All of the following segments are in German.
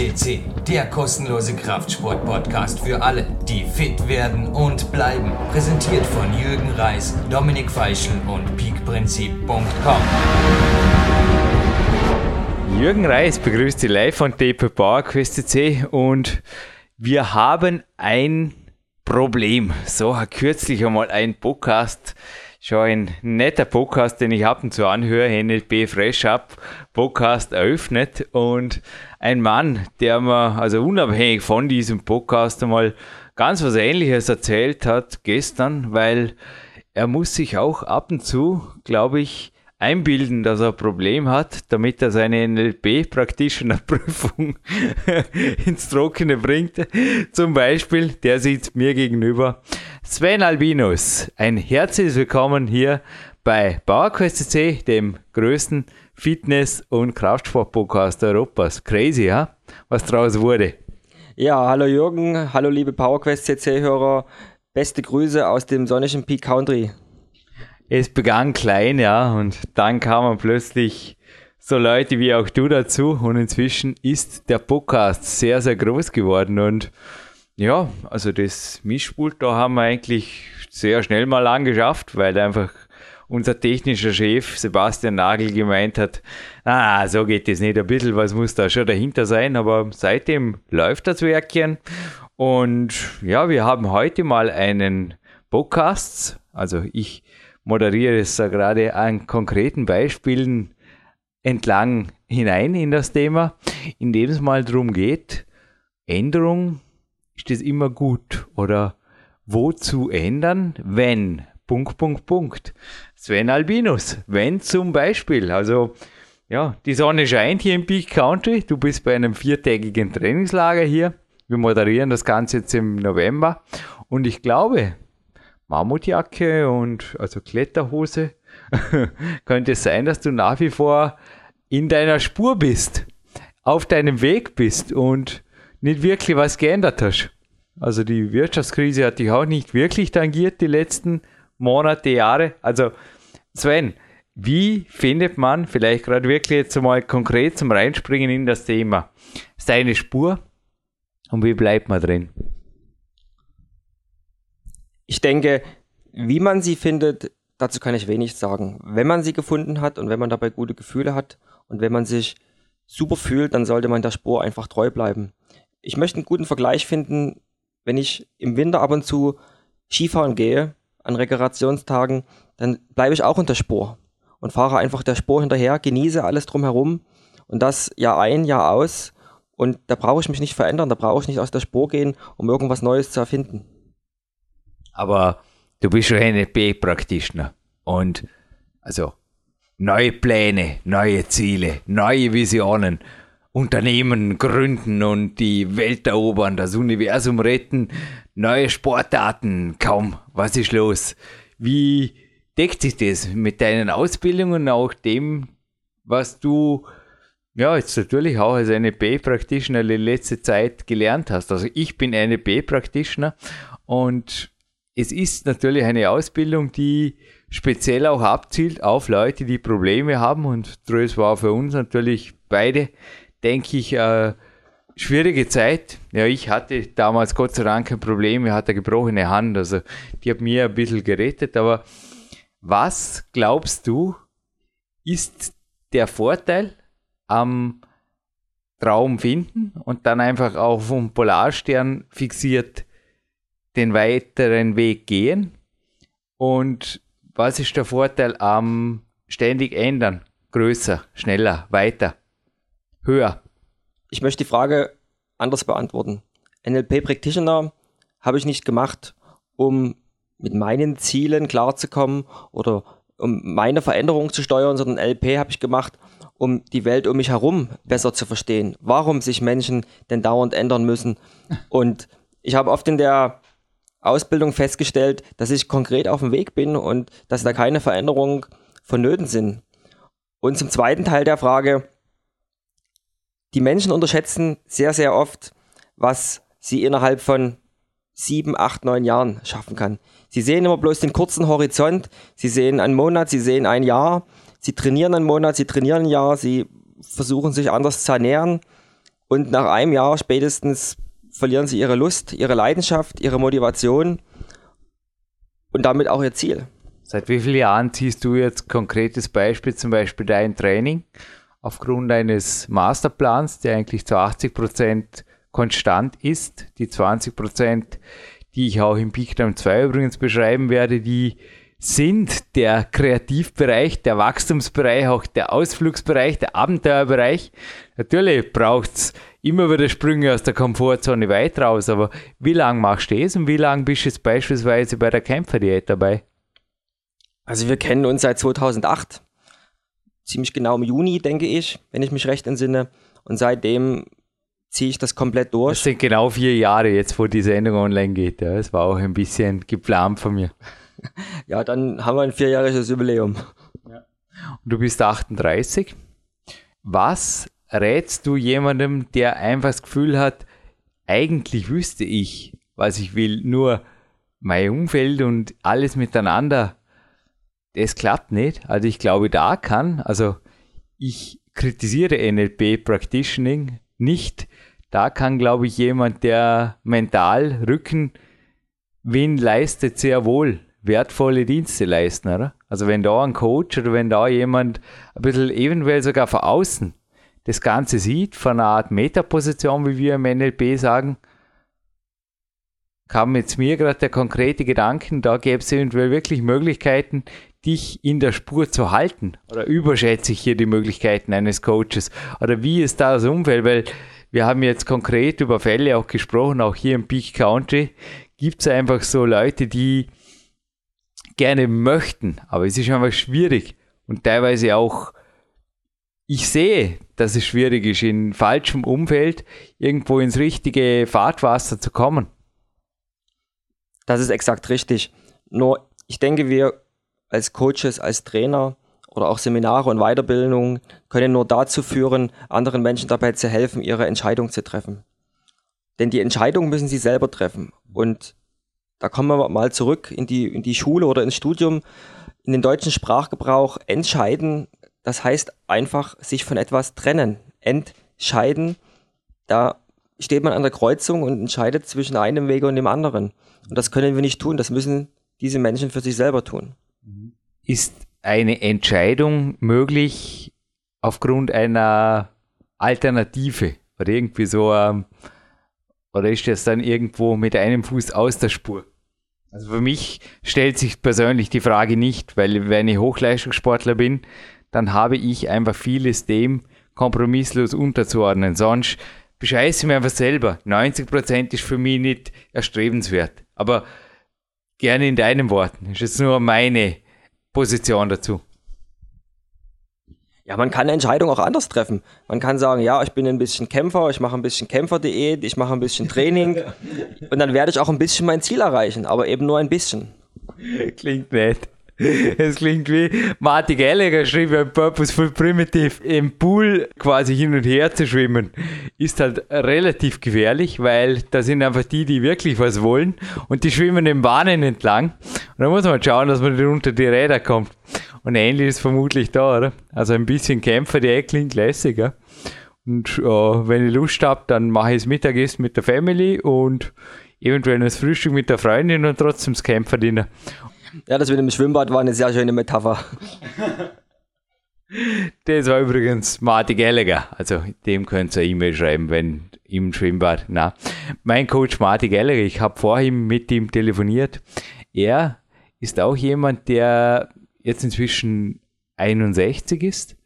CC, der kostenlose Kraftsport-Podcast für alle, die fit werden und bleiben. Präsentiert von Jürgen Reis, Dominik Feischl und peakprinzip.com. Jürgen Reis begrüßt Sie live von DP PowerQuest CC und wir haben ein Problem. So kürzlich einmal ein Podcast schon ein netter Podcast, den ich ab und zu anhöre, NLP Fresh Up Podcast eröffnet und ein Mann, der mir also unabhängig von diesem Podcast einmal ganz was Ähnliches erzählt hat gestern, weil er muss sich auch ab und zu, glaube ich, einbilden, dass er ein Problem hat, damit er seine NLP-Practitioner-Prüfung ins Trockene bringt. Zum Beispiel, der sitzt mir gegenüber. Sven Albinus, ein herzliches Willkommen hier bei PowerQuest CC, dem größten Fitness- und Kraftsport-Podcast Europas. Crazy, ja? Was draus wurde. Ja, hallo Jürgen, hallo liebe PowerQuest CC-Hörer. Beste Grüße aus dem sonnigen Peak Country es begann klein, ja, und dann kamen plötzlich so Leute wie auch du dazu und inzwischen ist der Podcast sehr, sehr groß geworden und ja, also das Mischpult, da haben wir eigentlich sehr schnell mal angeschafft, weil einfach unser technischer Chef Sebastian Nagel gemeint hat, ah, so geht es nicht, ein bisschen was muss da schon dahinter sein, aber seitdem läuft das Werkchen. Und ja, wir haben heute mal einen Podcast, also ich moderiere es da gerade an konkreten Beispielen entlang hinein in das Thema, in dem es mal darum geht, Änderung, ist das immer gut oder? Wozu ändern, wenn, Punkt, Punkt, Punkt. Sven Albinus, wenn zum Beispiel, also ja, die Sonne scheint hier im Peak Country, du bist bei einem viertägigen Trainingslager hier, wir moderieren das Ganze jetzt im November. Und ich glaube, Mammutjacke und also Kletterhose, könnte es sein, dass du nach wie vor in deiner Spur bist, auf deinem Weg bist und nicht wirklich was geändert hast. Also die Wirtschaftskrise hat dich auch nicht wirklich tangiert die letzten Monate, Jahre. Also Sven, wie findet man vielleicht gerade wirklich jetzt mal konkret zum Reinspringen in das Thema seine Spur und wie bleibt man drin? Ich denke, wie man sie findet, dazu kann ich wenig sagen. Wenn man sie gefunden hat und wenn man dabei gute Gefühle hat und wenn man sich super fühlt, dann sollte man der Spur einfach treu bleiben. Ich möchte einen guten Vergleich finden, wenn ich im Winter ab und zu Skifahren gehe, an Rekreationstagen, dann bleibe ich auch unter Spur und fahre einfach der Spur hinterher, genieße alles drumherum und das Jahr ein, Jahr aus. Und da brauche ich mich nicht verändern, da brauche ich nicht aus der Spur gehen, um irgendwas Neues zu erfinden. Aber du bist schon NLP-Practitioner und also neue Pläne, neue Ziele, neue Visionen, Unternehmen gründen und die Welt erobern, das Universum retten, neue Sportarten, kaum, was ist los? Wie deckt sich das mit deinen Ausbildungen, auch dem, was du ja, jetzt natürlich auch als NLP-Practitioner die letzte Zeit gelernt hast. Also ich bin NLP-Practitioner und es ist natürlich eine Ausbildung, die speziell auch abzielt auf Leute, die Probleme haben. Und es war für uns natürlich beide, denke ich, äh, schwierige Zeit. Ja, ich hatte damals Gott sei Dank kein Problem, ich hatte eine gebrochene Hand, also die hat mir ein bisschen gerettet. Aber was glaubst du, ist der Vorteil am Traum finden und dann einfach auf dem Polarstern fixiert den weiteren Weg gehen? Und was ist der Vorteil am ständig ändern? Größer, schneller, weiter, höher? Ich möchte die Frage anders beantworten. NLP Practitioner habe ich nicht gemacht, um mit meinen Zielen klarzukommen oder um meine Veränderung zu steuern, sondern NLP habe ich gemacht, um die Welt um mich herum besser zu verstehen. Warum sich Menschen denn dauernd ändern müssen. Und ich habe oft in der Ausbildung festgestellt, dass ich konkret auf dem Weg bin und dass da keine Veränderungen vonnöten sind. Und zum zweiten Teil der Frage, die Menschen unterschätzen sehr, sehr oft, was sie innerhalb von sieben, acht, neun Jahren schaffen kann. Sie sehen immer bloß den kurzen Horizont, sie sehen einen Monat, sie sehen ein Jahr, sie trainieren einen Monat, sie trainieren ein Jahr, sie versuchen sich anders zu ernähren. Und nach einem Jahr spätestens verlieren sie ihre Lust, ihre Leidenschaft, ihre Motivation und damit auch ihr Ziel. Seit wie vielen Jahren ziehst du jetzt konkretes Beispiel, zum Beispiel dein Training aufgrund eines Masterplans, der eigentlich zu 80 Prozent konstant ist, die 20 Prozent, die ich auch im Peakdown 2 übrigens beschreiben werde, die sind der Kreativbereich, der Wachstumsbereich, auch der Ausflugsbereich, der Abenteuerbereich. Natürlich braucht es immer wieder Sprünge aus der Komfortzone weit raus, aber wie lange machst du das und wie lange bist du jetzt beispielsweise bei der Kämpferdiät dabei? Also wir kennen uns seit 2008, ziemlich genau im Juni, denke ich, wenn ich mich recht entsinne. Und seitdem ziehe ich das komplett durch. Das sind genau vier Jahre jetzt, wo die Sendung online geht. Ja. Das war auch ein bisschen geplant von mir. Ja, dann haben wir ein vierjähriges Jubiläum. Ja. Und du bist 38. Was rätst du jemandem, der einfach das Gefühl hat, eigentlich wüsste ich, was ich will, nur mein Umfeld und alles miteinander, das klappt nicht. Also ich glaube, da kann, also ich kritisiere NLP Practitioning nicht. Da kann, glaube ich, jemand, der mental Rückenwind leistet, sehr wohl wertvolle Dienste leisten, oder? Also wenn da ein Coach oder wenn da jemand ein bisschen eventuell sogar von außen das Ganze sieht, von einer Art Metaposition, wie wir im NLP sagen, kam jetzt mir gerade der konkrete Gedanken, da gäbe es eventuell wirklich Möglichkeiten, dich in der Spur zu halten. Oder überschätze ich hier die Möglichkeiten eines Coaches? Oder wie ist da das Umfeld? Weil wir haben jetzt konkret über Fälle auch gesprochen, auch hier im Peak Country gibt es einfach so Leute, die gerne möchten, aber es ist einfach schwierig und teilweise auch, ich sehe, dass es schwierig ist, in falschem Umfeld irgendwo ins richtige Fahrtwasser zu kommen. Das ist exakt richtig. Nur ich denke, wir als Coaches, als Trainer oder auch Seminare und Weiterbildungen können nur dazu führen, anderen Menschen dabei zu helfen, ihre Entscheidung zu treffen. Denn die Entscheidung müssen sie selber treffen. Und da kommen wir mal zurück in die, in die Schule oder ins Studium, in den deutschen Sprachgebrauch. Entscheiden, das heißt einfach sich von etwas trennen. Entscheiden, da steht man an der Kreuzung und entscheidet zwischen einem Wege und dem anderen. Und das können wir nicht tun, das müssen diese Menschen für sich selber tun. Ist eine Entscheidung möglich aufgrund einer Alternative oder irgendwie so, ähm, oder ist das dann irgendwo mit einem Fuß aus der Spur? Also für mich stellt sich persönlich die Frage nicht, weil wenn ich Hochleistungssportler bin, dann habe ich einfach vieles dem kompromisslos unterzuordnen. Sonst bescheiße ich mir einfach selber. 90% ist für mich nicht erstrebenswert. Aber gerne in deinen Worten. Das ist jetzt nur meine Position dazu. Ja, man kann Entscheidungen auch anders treffen. Man kann sagen, ja, ich bin ein bisschen Kämpfer, ich mache ein bisschen Kämpferdiät, ich mache ein bisschen Training und dann werde ich auch ein bisschen mein Ziel erreichen, aber eben nur ein bisschen. Klingt nett. Es klingt wie Marty Gallagher schrieb ein Purposeful Primitive. Im Pool quasi hin und her zu schwimmen ist halt relativ gefährlich, weil da sind einfach die, die wirklich was wollen und die schwimmen den Bahnen entlang. Und da muss man schauen, dass man unter die Räder kommt. Und ähnlich ist vermutlich da, oder? Also ein bisschen Kämpfer, die klingt lässig, ja? Und äh, wenn ich Lust habe, dann mache ich das Mittagessen mit der Family und eventuell das Frühstück mit der Freundin und trotzdem das Kämpferdiener. Ja, das mit dem Schwimmbad war eine sehr schöne Metapher. Das war übrigens Marty Gallagher. Also dem könnt ihr E-Mail schreiben, wenn im Schwimmbad. Na, mein Coach Marty Gallagher, ich habe vorhin mit ihm telefoniert. Er ist auch jemand, der jetzt inzwischen 61 ist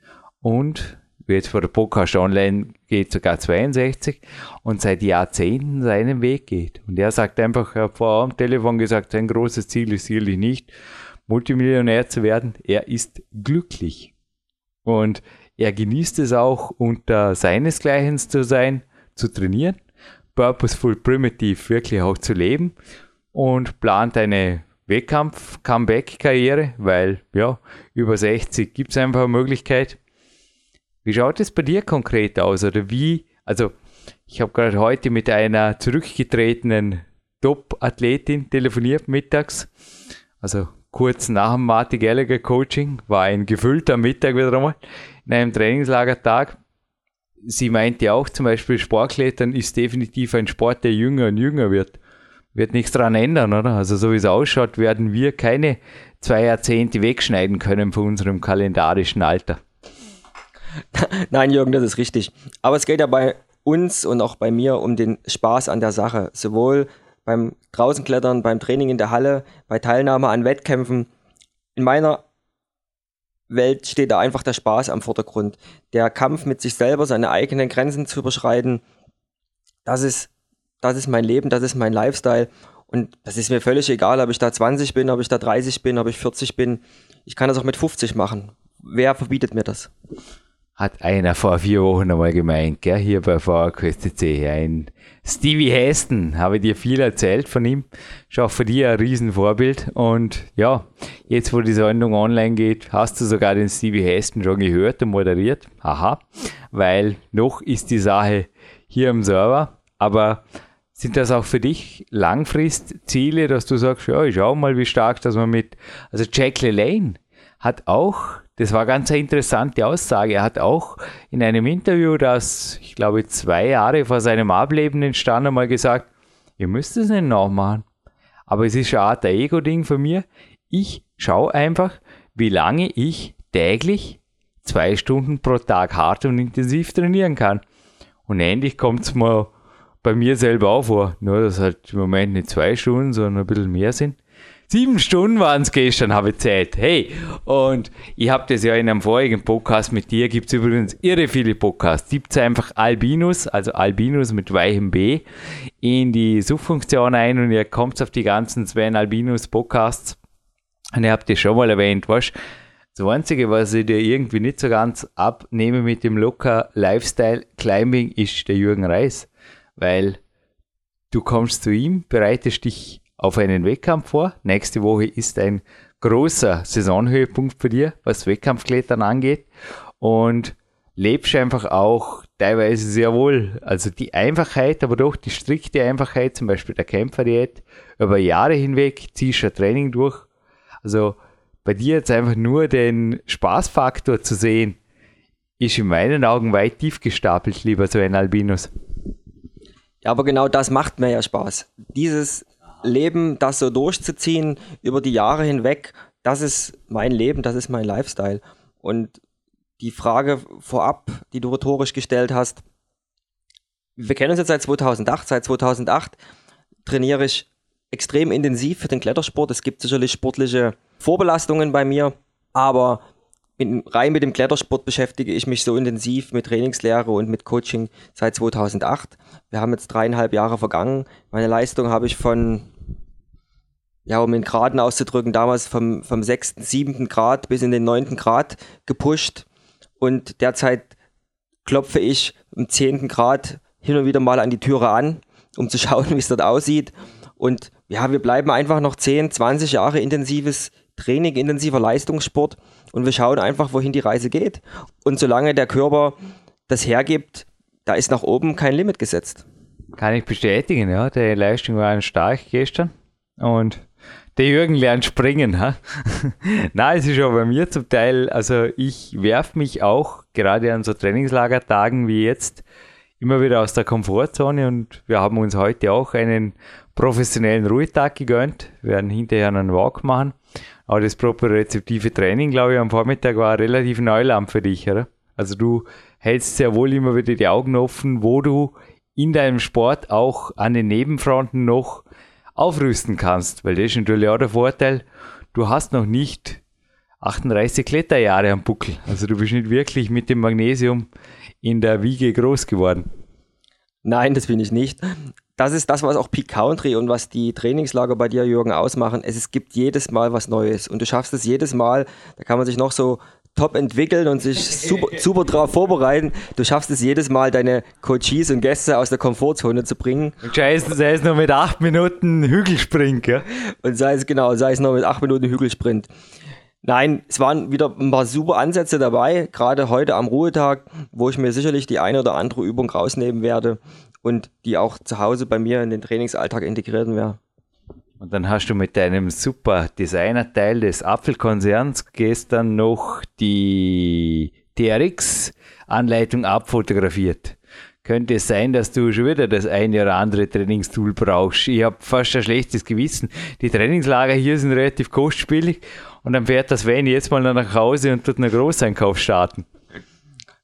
und wie jetzt vor der Podcast online geht, sogar 62 und seit Jahrzehnten seinen Weg geht. Und er sagt einfach, er hat vorher am Telefon gesagt, sein großes Ziel ist sicherlich nicht, Multimillionär zu werden. Er ist glücklich. Und er genießt es auch, unter seinesgleichen zu sein, zu trainieren, purposeful primitive wirklich auch zu leben und plant eine Wettkampf-Comeback-Karriere, weil ja, über 60 gibt es einfach eine Möglichkeit. Wie schaut es bei dir konkret aus? Oder wie, also ich habe gerade heute mit einer zurückgetretenen Top-Athletin telefoniert mittags. Also kurz nach dem Marty Gallagher Coaching war ein gefüllter Mittag wieder einmal in einem Trainingslagertag. sie meinte auch zum Beispiel, Sportklettern ist definitiv ein Sport, der jünger und jünger wird. Wird nichts daran ändern, oder? Also so wie es ausschaut, werden wir keine zwei Jahrzehnte wegschneiden können von unserem kalendarischen Alter. Nein, Jürgen, das ist richtig. Aber es geht ja bei uns und auch bei mir um den Spaß an der Sache. Sowohl beim Draußenklettern, beim Training in der Halle, bei Teilnahme an Wettkämpfen. In meiner Welt steht da einfach der Spaß am Vordergrund. Der Kampf mit sich selber, seine eigenen Grenzen zu überschreiten, das ist, das ist mein Leben, das ist mein Lifestyle. Und das ist mir völlig egal, ob ich da 20 bin, ob ich da 30 bin, ob ich 40 bin. Ich kann das auch mit 50 machen. Wer verbietet mir das? Hat einer vor vier Wochen einmal gemeint, gell, hier bei VQSTC. Ein Stevie Heston, habe dir viel erzählt von ihm. Ist auch für dich ein Riesenvorbild. Und ja, jetzt wo die Sendung online geht, hast du sogar den Stevie Heston schon gehört und moderiert. Aha, weil noch ist die Sache hier im Server. Aber sind das auch für dich Langfristziele, dass du sagst, ja, ich schau mal, wie stark dass man mit, also Jack LaLanne hat auch, das war ganz eine interessante Aussage, er hat auch in einem Interview, das ich glaube zwei Jahre vor seinem Ableben entstand, einmal gesagt, ihr müsst es nicht nachmachen. Aber es ist eine Art Ego-Ding von mir. Ich schaue einfach, wie lange ich täglich zwei Stunden pro Tag hart und intensiv trainieren kann. Und endlich kommt es mir bei mir selber auch vor. Nur, dass halt im Moment nicht zwei Stunden, sondern ein bisschen mehr sind. Sieben Stunden waren es gestern, habe ich Zeit. Hey, und ich habe das ja in einem vorigen Podcast mit dir, gibt es übrigens irre viele Podcasts. Gibt einfach Albinus, also Albinus mit weichem B, in die Suchfunktion ein und ihr kommt auf die ganzen Sven Albinus Podcasts. Und ihr habt das schon mal erwähnt, was? Das Einzige, was ich dir irgendwie nicht so ganz abnehme mit dem Locker Lifestyle Climbing, ist der Jürgen Reis weil du kommst zu ihm, bereitest dich auf einen Wettkampf vor. Nächste Woche ist ein großer Saisonhöhepunkt für dir, was Wettkampfklettern angeht und lebst einfach auch teilweise sehr wohl. Also die Einfachheit, aber doch die strikte Einfachheit, zum Beispiel der Kämpferdiät, über Jahre hinweg ziehst du ein Training durch. Also bei dir jetzt einfach nur den Spaßfaktor zu sehen, ist in meinen Augen weit tief gestapelt, lieber so ein Albinus. Ja, aber genau das macht mir ja Spaß. Dieses Leben, das so durchzuziehen über die Jahre hinweg, das ist mein Leben, das ist mein Lifestyle. Und die Frage vorab, die du rhetorisch gestellt hast, wir kennen uns jetzt seit 2008. Seit 2008 trainiere ich extrem intensiv für den Klettersport. Es gibt sicherlich sportliche Vorbelastungen bei mir, aber rein mit dem Klettersport beschäftige ich mich so intensiv mit Trainingslehre und mit Coaching seit 2008. Wir haben jetzt dreieinhalb Jahre vergangen. Meine Leistung habe ich von, ja, um in Graden auszudrücken, damals vom, vom 6., 7. Grad bis in den 9. Grad gepusht. Und derzeit klopfe ich im 10. Grad hin und wieder mal an die Türe an, um zu schauen, wie es dort aussieht. Und ja, wir bleiben einfach noch 10, 20 Jahre intensives Training, intensiver Leistungssport und wir schauen einfach, wohin die Reise geht. Und solange der Körper das hergibt, da ist nach oben kein Limit gesetzt. Kann ich bestätigen, ja. Die Leistung war stark gestern und der Jürgen lernt springen. Ha? Nein, es ist auch bei mir zum Teil, also ich werfe mich auch gerade an so Trainingslagertagen wie jetzt immer wieder aus der Komfortzone und wir haben uns heute auch einen professionellen Ruhetag gegönnt. Wir werden hinterher einen Walk machen. Aber das propriozeptive Training, glaube ich, am Vormittag war relativ Neuland für dich, oder? Also du hältst sehr wohl immer wieder die Augen offen, wo du in deinem Sport auch an den Nebenfronten noch aufrüsten kannst, weil das ist natürlich auch der Vorteil, du hast noch nicht 38 Kletterjahre am Buckel. Also du bist nicht wirklich mit dem Magnesium in der Wiege groß geworden. Nein, das bin ich nicht das ist das, was auch Peak Country und was die Trainingslager bei dir, Jürgen, ausmachen. Es, es gibt jedes Mal was Neues und du schaffst es jedes Mal. Da kann man sich noch so top entwickeln und sich super, super drauf vorbereiten. Du schaffst es jedes Mal, deine Coaches und Gäste aus der Komfortzone zu bringen. Und scheiße, sei es nur mit acht Minuten Hügelsprint, ja? Und sei es genau, sei es nur mit acht Minuten Hügelsprint. Nein, es waren wieder ein paar super Ansätze dabei, gerade heute am Ruhetag, wo ich mir sicherlich die eine oder andere Übung rausnehmen werde und die auch zu Hause bei mir in den Trainingsalltag integrieren werde. Und dann hast du mit deinem super Designerteil des Apfelkonzerns gestern noch die TRX-Anleitung abfotografiert. Könnte es sein, dass du schon wieder das eine oder andere Trainingstool brauchst? Ich habe fast ein schlechtes Gewissen. Die Trainingslager hier sind relativ kostspielig und dann fährt das Sven jetzt mal nach Hause und tut einen Großeinkauf starten.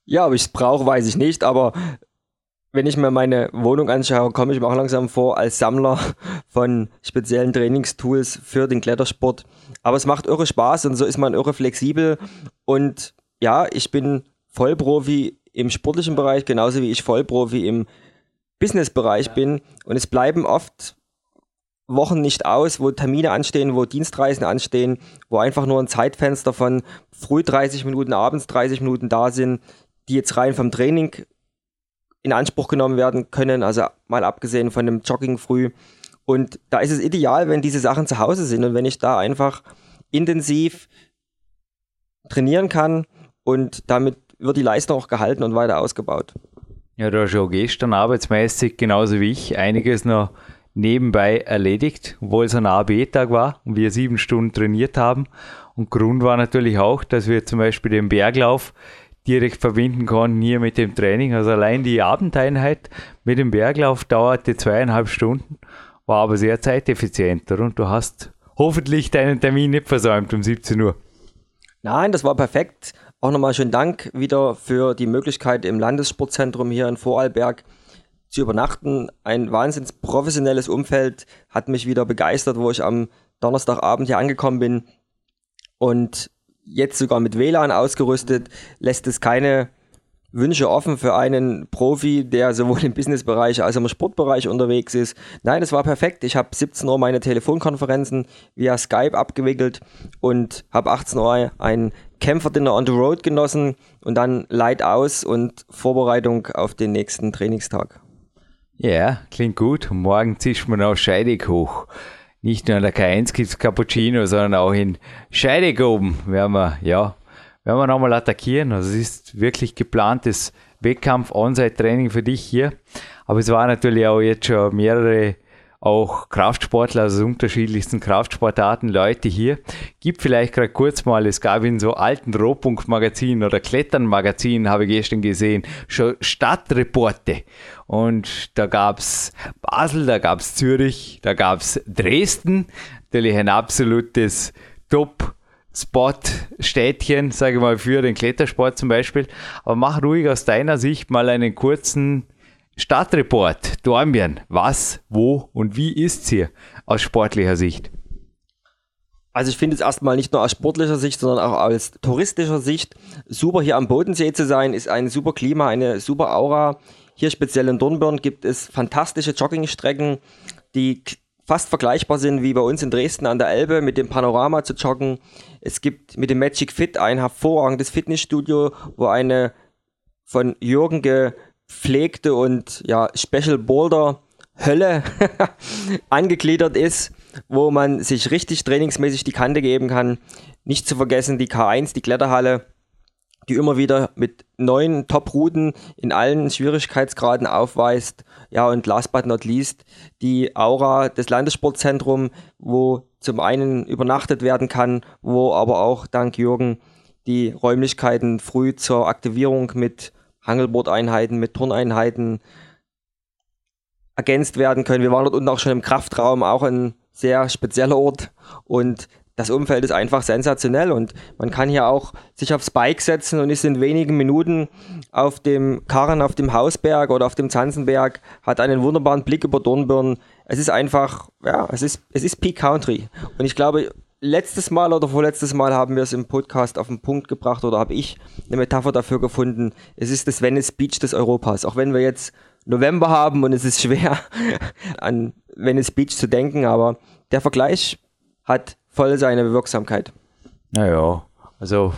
Ja, ob ich es brauche, weiß ich nicht, aber wenn ich mir meine Wohnung anschaue, komme ich mir auch langsam vor als Sammler von speziellen Trainingstools für den Klettersport. Aber es macht irre Spaß und so ist man irre flexibel. Und ja, ich bin Vollprofi im sportlichen Bereich, genauso wie ich Vollprofi im Businessbereich bin. Und es bleiben oft Wochen nicht aus, wo Termine anstehen, wo Dienstreisen anstehen, wo einfach nur ein Zeitfenster von früh 30 Minuten, abends 30 Minuten da sind, die jetzt rein vom Training in Anspruch genommen werden können, also mal abgesehen von dem Jogging früh. Und da ist es ideal, wenn diese Sachen zu Hause sind und wenn ich da einfach intensiv trainieren kann und damit wird die Leistung auch gehalten und weiter ausgebaut. Ja, du hast ja gestern arbeitsmäßig genauso wie ich einiges noch nebenbei erledigt, obwohl es ein AB-Tag war und wir sieben Stunden trainiert haben. Und Grund war natürlich auch, dass wir zum Beispiel den Berglauf direkt verbinden konnten hier mit dem Training. Also allein die Abendeinheit mit dem Berglauf dauerte zweieinhalb Stunden, war aber sehr zeiteffizienter und du hast hoffentlich deinen Termin nicht versäumt um 17 Uhr. Nein, das war perfekt. Auch nochmal schönen Dank wieder für die Möglichkeit im Landessportzentrum hier in Vorarlberg zu übernachten. Ein wahnsinns professionelles Umfeld hat mich wieder begeistert, wo ich am Donnerstagabend hier angekommen bin. Und jetzt sogar mit WLAN ausgerüstet, lässt es keine Wünsche offen für einen Profi, der sowohl im Businessbereich als auch im Sportbereich unterwegs ist. Nein, es war perfekt. Ich habe 17 Uhr meine Telefonkonferenzen via Skype abgewickelt und habe 18 Uhr ein Kämpferdinner on the road genossen und dann Light aus und Vorbereitung auf den nächsten Trainingstag. Ja, klingt gut. Morgen zischt man auch scheidig hoch nicht nur in der K1 gibt es Cappuccino, sondern auch in Scheidegg oben werden wir, ja, werden wir nochmal attackieren. Also es ist wirklich geplantes Wettkampf-On-Site-Training für dich hier. Aber es waren natürlich auch jetzt schon mehrere auch Kraftsportler, also unterschiedlichsten Kraftsportarten, Leute hier. Gibt vielleicht gerade kurz mal, es gab in so alten Rohpunkt-Magazinen oder Klettern-Magazinen, habe ich gestern gesehen, schon Stadtreporte. Und da gab es Basel, da gab es Zürich, da gab es Dresden, natürlich ein absolutes Top- Spot-Städtchen, sage ich mal, für den Klettersport zum Beispiel. Aber mach ruhig aus deiner Sicht mal einen kurzen Stadtreport, Dornbirn, was, wo und wie ist hier aus sportlicher Sicht? Also ich finde es erstmal nicht nur aus sportlicher Sicht, sondern auch aus touristischer Sicht super hier am Bodensee zu sein, ist ein super Klima, eine super Aura. Hier speziell in Dornbirn gibt es fantastische Joggingstrecken, die fast vergleichbar sind wie bei uns in Dresden an der Elbe mit dem Panorama zu joggen. Es gibt mit dem Magic Fit ein hervorragendes Fitnessstudio, wo eine von Jürgen ge gepflegte und ja, Special Boulder Hölle angegliedert ist, wo man sich richtig trainingsmäßig die Kante geben kann. Nicht zu vergessen die K1, die Kletterhalle, die immer wieder mit neuen Top-Routen in allen Schwierigkeitsgraden aufweist. Ja, und last but not least die Aura des Landessportzentrums, wo zum einen übernachtet werden kann, wo aber auch dank Jürgen die Räumlichkeiten früh zur Aktivierung mit Hangelbordeinheiten, mit Turneinheiten ergänzt werden können. Wir waren dort unten auch schon im Kraftraum, auch ein sehr spezieller Ort und das Umfeld ist einfach sensationell und man kann hier auch sich aufs Bike setzen und ist in wenigen Minuten auf dem Karren, auf dem Hausberg oder auf dem Zanzenberg, hat einen wunderbaren Blick über Dornbirn. Es ist einfach, ja, es ist, es ist Peak Country. Und ich glaube, letztes Mal oder vorletztes Mal haben wir es im Podcast auf den Punkt gebracht oder habe ich eine Metapher dafür gefunden. Es ist das Venice Beach des Europas. Auch wenn wir jetzt November haben und es ist schwer an Venice Beach zu denken, aber der Vergleich hat voll seine Wirksamkeit. Naja, also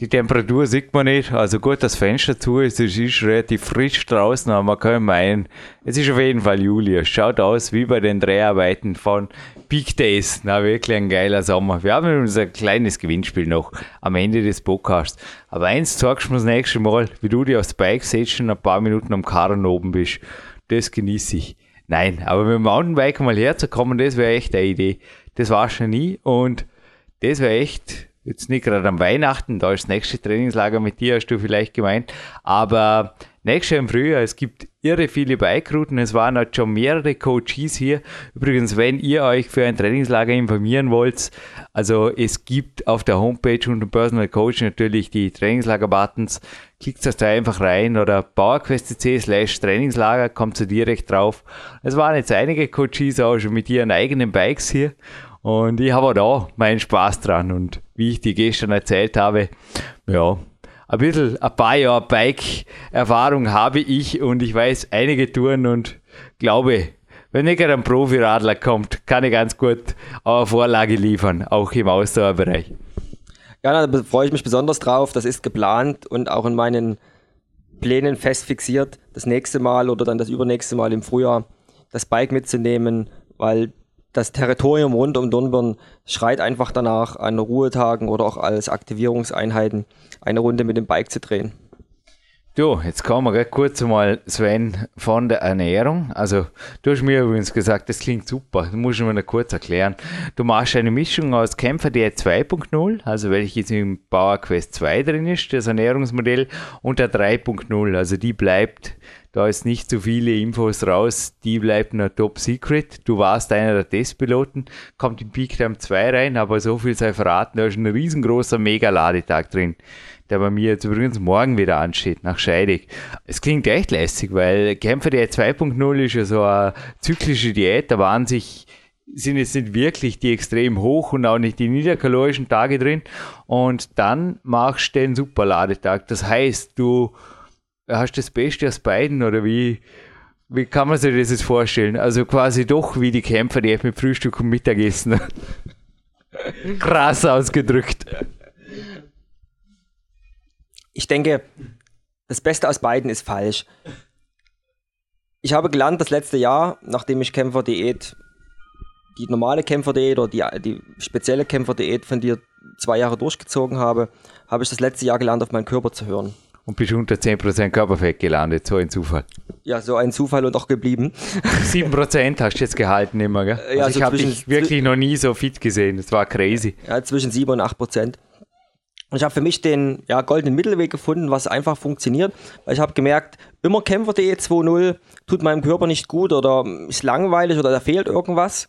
die Temperatur sieht man nicht. Also gut, das Fenster zu ist, es ist relativ frisch draußen, aber man kann meinen, es ist auf jeden Fall Juli. Es schaut aus wie bei den Dreharbeiten von Peak Days. Na, wirklich ein geiler Sommer. Wir haben unser kleines Gewinnspiel noch am Ende des Podcasts. Aber eins zeigst du mir das nächste Mal, wie du dir aufs Bike setzt schon ein paar Minuten am Karren oben bist. Das genieße ich. Nein, aber mit dem Mountainbike mal herzukommen, das wäre echt eine Idee. Das war schon nie und das wäre echt jetzt nicht gerade am Weihnachten, da ist das nächste Trainingslager mit dir, hast du vielleicht gemeint, aber nächstes Jahr im Frühjahr, es gibt irre viele Bike-Routen, es waren halt schon mehrere Coaches hier. Übrigens, wenn ihr euch für ein Trainingslager informieren wollt, also es gibt auf der Homepage unter Personal Coach natürlich die Trainingslager-Buttons, klickt das da einfach rein oder PowerQuest.cc slash Trainingslager, kommt ihr direkt drauf. Es waren jetzt einige Coaches auch schon mit ihren eigenen Bikes hier und ich habe auch meinen Spaß dran und wie ich die gestern erzählt habe, ja, ein bisschen, ein paar Jahre Bike-Erfahrung habe ich und ich weiß einige Touren und glaube, wenn nicht ein Profi-Radler kommt, kann ich ganz gut eine Vorlage liefern, auch im Ausdauerbereich. Ja, da freue ich mich besonders drauf. Das ist geplant und auch in meinen Plänen fest fixiert, das nächste Mal oder dann das übernächste Mal im Frühjahr das Bike mitzunehmen, weil das Territorium rund um Dornbirn schreit einfach danach, an Ruhetagen oder auch als Aktivierungseinheiten eine Runde mit dem Bike zu drehen. Du, jetzt kommen wir kurz mal, Sven, von der Ernährung. Also, du hast mir übrigens gesagt, das klingt super. Das muss ich mir noch kurz erklären. Du machst eine Mischung aus Kämpfer Diät 2.0, also welches im Power Quest 2 drin ist, das Ernährungsmodell, und der 3.0. Also, die bleibt da ist nicht so viele Infos raus, die bleibt nur Top Secret. Du warst einer der Testpiloten, kommt in Peak Time 2 rein, aber so viel sei verraten, da ist ein riesengroßer Mega-Ladetag drin, der bei mir jetzt übrigens morgen wieder ansteht, nach Scheidig. Es klingt echt lässig, weil Kämpfer Diät 2.0 ist ja so eine zyklische Diät, da waren sich sind jetzt nicht wirklich die extrem hoch und auch nicht die niederkalorischen Tage drin. Und dann machst du den Superladetag. Das heißt, du hast du das Beste aus beiden oder wie, wie kann man sich das jetzt vorstellen? Also quasi doch wie die Kämpfer, die mit Frühstück und Mittagessen. Krass ausgedrückt. Ich denke, das Beste aus beiden ist falsch. Ich habe gelernt, das letzte Jahr, nachdem ich Kämpferdiät, die normale Kämpferdiät oder die, die spezielle Kämpferdiät von dir zwei Jahre durchgezogen habe, habe ich das letzte Jahr gelernt, auf meinen Körper zu hören und bist unter 10% Körperfett gelandet. So ein Zufall. Ja, so ein Zufall und auch geblieben. 7% hast du jetzt gehalten immer, gell? Ja, also ich habe dich wirklich noch nie so fit gesehen. Das war crazy. Ja, zwischen 7 und 8%. Und ich habe für mich den ja, goldenen Mittelweg gefunden, was einfach funktioniert. Weil ich habe gemerkt, immer Kämpfer.de 2.0 tut meinem Körper nicht gut oder ist langweilig oder da fehlt irgendwas.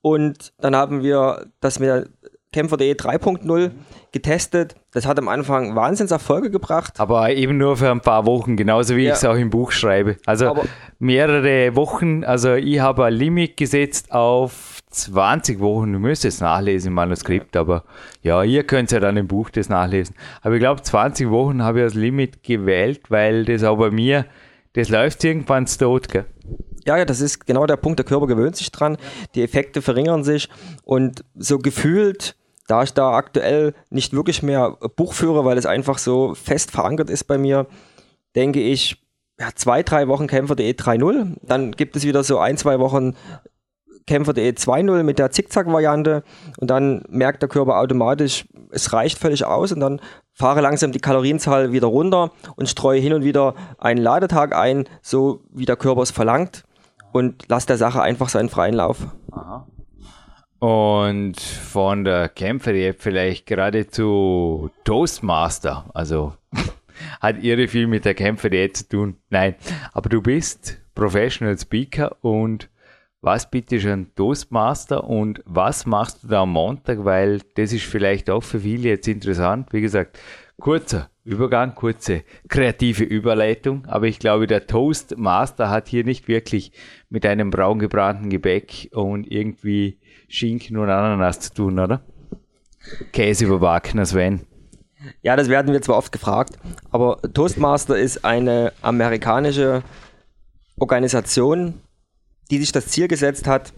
Und dann haben wir das mit Kämpfer.de 3.0 getestet. Das hat am Anfang Wahnsinnserfolge gebracht. Aber eben nur für ein paar Wochen, genauso wie ja. ich es auch im Buch schreibe. Also Aber mehrere Wochen. Also ich habe ein Limit gesetzt auf 20 Wochen. Du müsstest es nachlesen im Manuskript, aber ja, ihr könnt ja dann im Buch das nachlesen. Aber ich glaube, 20 Wochen habe ich als Limit gewählt, weil das auch bei mir, das läuft irgendwann tot, gell? Ja, ja, das ist genau der Punkt. Der Körper gewöhnt sich dran, die Effekte verringern sich und so gefühlt da ich da aktuell nicht wirklich mehr Buch führe, weil es einfach so fest verankert ist bei mir, denke ich, ja, zwei, drei Wochen Kämpfer.de 3.0. Dann gibt es wieder so ein, zwei Wochen Kämpfer.de 2.0 mit der Zickzack-Variante und dann merkt der Körper automatisch, es reicht völlig aus und dann fahre langsam die Kalorienzahl wieder runter und streue hin und wieder einen Ladetag ein, so wie der Körper es verlangt und lasse der Sache einfach seinen freien Lauf. Aha. Und von der Kämpfer-App vielleicht geradezu Toastmaster. Also hat irre viel mit der Kämpfer-App zu tun. Nein, aber du bist Professional Speaker und was bitte schon Toastmaster und was machst du da am Montag? Weil das ist vielleicht auch für viele jetzt interessant. Wie gesagt, kurzer Übergang, kurze kreative Überleitung. Aber ich glaube, der Toastmaster hat hier nicht wirklich mit einem braun gebrannten Gebäck und irgendwie Schinken und Ananas zu tun, oder? Käse überbackener Sven. Ja, das werden wir zwar oft gefragt, aber Toastmaster ist eine amerikanische Organisation, die sich das Ziel gesetzt hat,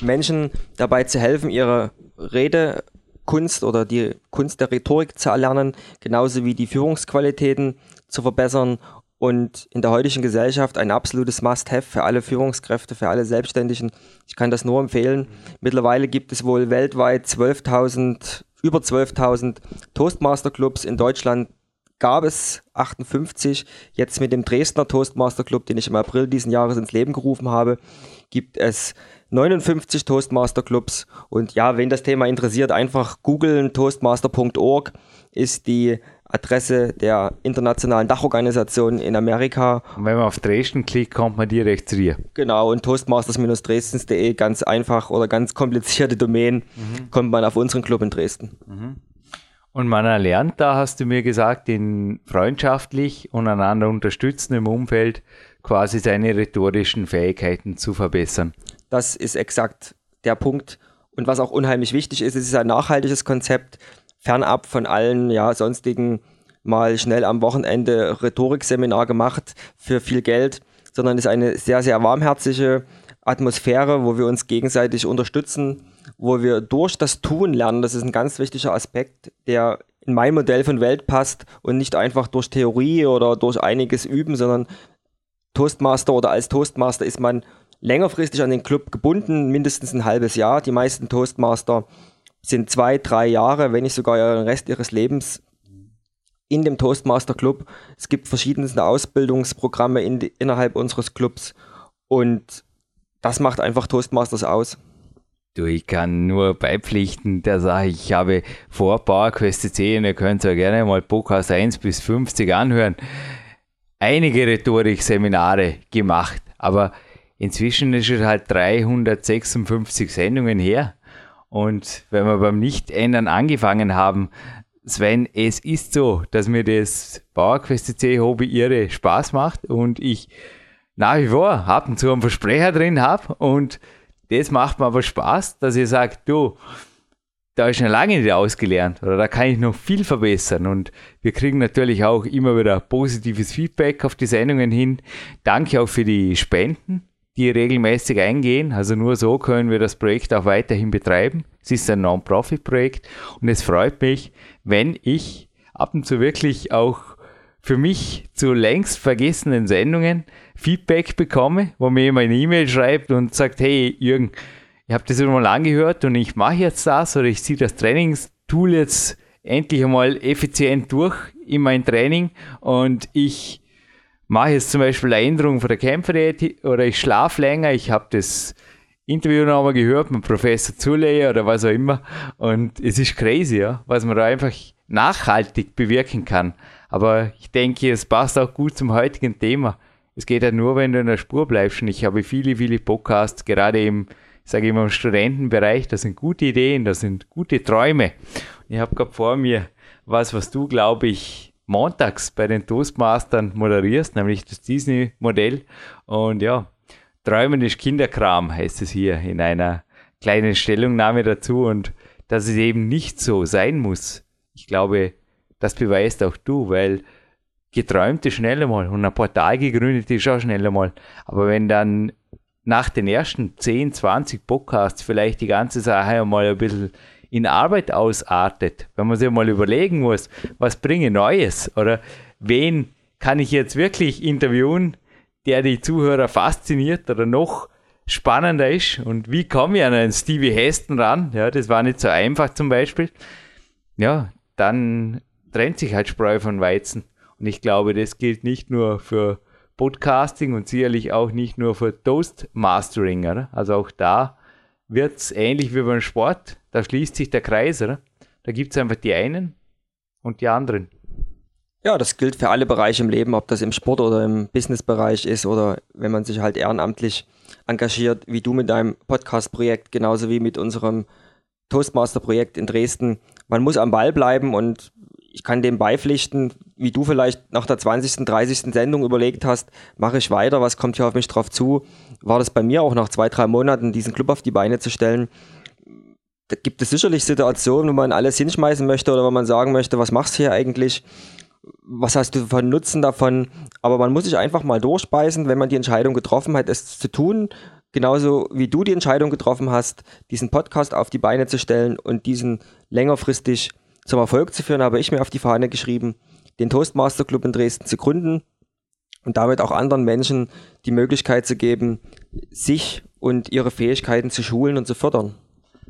Menschen dabei zu helfen, ihre Redekunst oder die Kunst der Rhetorik zu erlernen, genauso wie die Führungsqualitäten zu verbessern und in der heutigen Gesellschaft ein absolutes Must-Have für alle Führungskräfte, für alle Selbstständigen. Ich kann das nur empfehlen. Mittlerweile gibt es wohl weltweit 12.000, über 12.000 Toastmaster-Clubs. In Deutschland gab es 58. Jetzt mit dem Dresdner Toastmaster Club, den ich im April diesen Jahres ins Leben gerufen habe, gibt es 59 Toastmaster Clubs. Und ja, wen das Thema interessiert, einfach googeln. Toastmaster.org ist die Adresse der internationalen Dachorganisation in Amerika. Und wenn man auf Dresden klickt, kommt man direkt zu dir. Genau, und toastmasters-dresdens.de, ganz einfach oder ganz komplizierte Domain, mhm. kommt man auf unseren Club in Dresden. Mhm. Und man erlernt da, hast du mir gesagt, in freundschaftlich und einander unterstützendem Umfeld quasi seine rhetorischen Fähigkeiten zu verbessern. Das ist exakt der Punkt. Und was auch unheimlich wichtig ist, es ist ein nachhaltiges Konzept, fernab von allen ja, sonstigen mal schnell am Wochenende Rhetorikseminar gemacht für viel Geld, sondern es ist eine sehr, sehr warmherzige Atmosphäre, wo wir uns gegenseitig unterstützen, wo wir durch das Tun lernen. Das ist ein ganz wichtiger Aspekt, der in mein Modell von Welt passt und nicht einfach durch Theorie oder durch einiges üben, sondern Toastmaster oder als Toastmaster ist man längerfristig an den Club gebunden, mindestens ein halbes Jahr. Die meisten Toastmaster sind zwei, drei Jahre, wenn nicht sogar den Rest ihres Lebens in dem Toastmaster Club. Es gibt verschiedenste Ausbildungsprogramme in innerhalb unseres Clubs und das macht einfach Toastmasters aus. Du, ich kann nur beipflichten der Sache. Ich habe vor PowerQuest C, und ihr könnt ja gerne mal Podcast 1 bis 50 anhören, einige Rhetorik-Seminare gemacht. Aber inzwischen ist es halt 356 Sendungen her. Und wenn wir beim Nicht-Ändern angefangen haben, Sven, es ist so, dass mir das PowerQuest C Hobby irre Spaß macht und ich nach wie vor ab und zu einen Versprecher drin habe und das macht mir aber Spaß, dass ihr sagt, du, da ist noch lange nicht ausgelernt oder da kann ich noch viel verbessern und wir kriegen natürlich auch immer wieder positives Feedback auf die Sendungen hin. Danke auch für die Spenden, die regelmäßig eingehen. Also nur so können wir das Projekt auch weiterhin betreiben. Es ist ein Non-Profit-Projekt und es freut mich, wenn ich ab und zu wirklich auch für mich zu längst vergessenen Sendungen Feedback bekomme, wo mir jemand eine E-Mail schreibt und sagt, hey Jürgen, ich habe das mal angehört und ich mache jetzt das oder ich ziehe das Trainingstool jetzt endlich einmal effizient durch in mein Training und ich mache jetzt zum Beispiel eine Änderung von der Kämpferdiät oder ich schlafe länger, ich habe das Interview nochmal gehört mit Professor Zuley oder was auch immer und es ist crazy, ja, was man da einfach nachhaltig bewirken kann. Aber ich denke, es passt auch gut zum heutigen Thema. Es geht ja nur, wenn du in der Spur bleibst. Und ich habe viele, viele Podcasts, gerade im, ich mal, im Studentenbereich. Das sind gute Ideen, das sind gute Träume. Und ich habe gerade vor mir was, was du, glaube ich, montags bei den Toastmastern moderierst, nämlich das Disney-Modell. Und ja, Träumen ist Kinderkram, heißt es hier in einer kleinen Stellungnahme dazu. Und dass es eben nicht so sein muss. Ich glaube, das beweist auch du, weil geträumt ist schnell einmal und ein Portal gegründet ist auch schnell einmal. Aber wenn dann nach den ersten 10, 20 Podcasts vielleicht die ganze Sache einmal ein bisschen in Arbeit ausartet, wenn man sich mal überlegen muss, was bringe Neues oder wen kann ich jetzt wirklich interviewen, der die Zuhörer fasziniert oder noch spannender ist und wie komme ich an einen Stevie Heston ran? Ja, das war nicht so einfach zum Beispiel. Ja, dann trennt sich halt Spreu von Weizen. Und ich glaube, das gilt nicht nur für Podcasting und sicherlich auch nicht nur für Toastmastering. Oder? Also auch da wird es ähnlich wie beim Sport, da schließt sich der Kreis. Oder? Da gibt es einfach die einen und die anderen. Ja, das gilt für alle Bereiche im Leben, ob das im Sport oder im Businessbereich ist oder wenn man sich halt ehrenamtlich engagiert, wie du mit deinem Podcast-Projekt, genauso wie mit unserem Toastmaster-Projekt in Dresden. Man muss am Ball bleiben und ich kann dem beipflichten, wie du vielleicht nach der 20., 30. Sendung überlegt hast, mache ich weiter, was kommt hier auf mich drauf zu, war das bei mir auch nach zwei, drei Monaten, diesen Club auf die Beine zu stellen. Da gibt es sicherlich Situationen, wo man alles hinschmeißen möchte oder wo man sagen möchte, was machst du hier eigentlich? Was hast du von Nutzen davon? Aber man muss sich einfach mal durchbeißen, wenn man die Entscheidung getroffen hat, es zu tun. Genauso wie du die Entscheidung getroffen hast, diesen Podcast auf die Beine zu stellen und diesen längerfristig zum Erfolg zu führen, habe ich mir auf die Fahne geschrieben, den Toastmaster Club in Dresden zu gründen und damit auch anderen Menschen die Möglichkeit zu geben, sich und ihre Fähigkeiten zu schulen und zu fördern.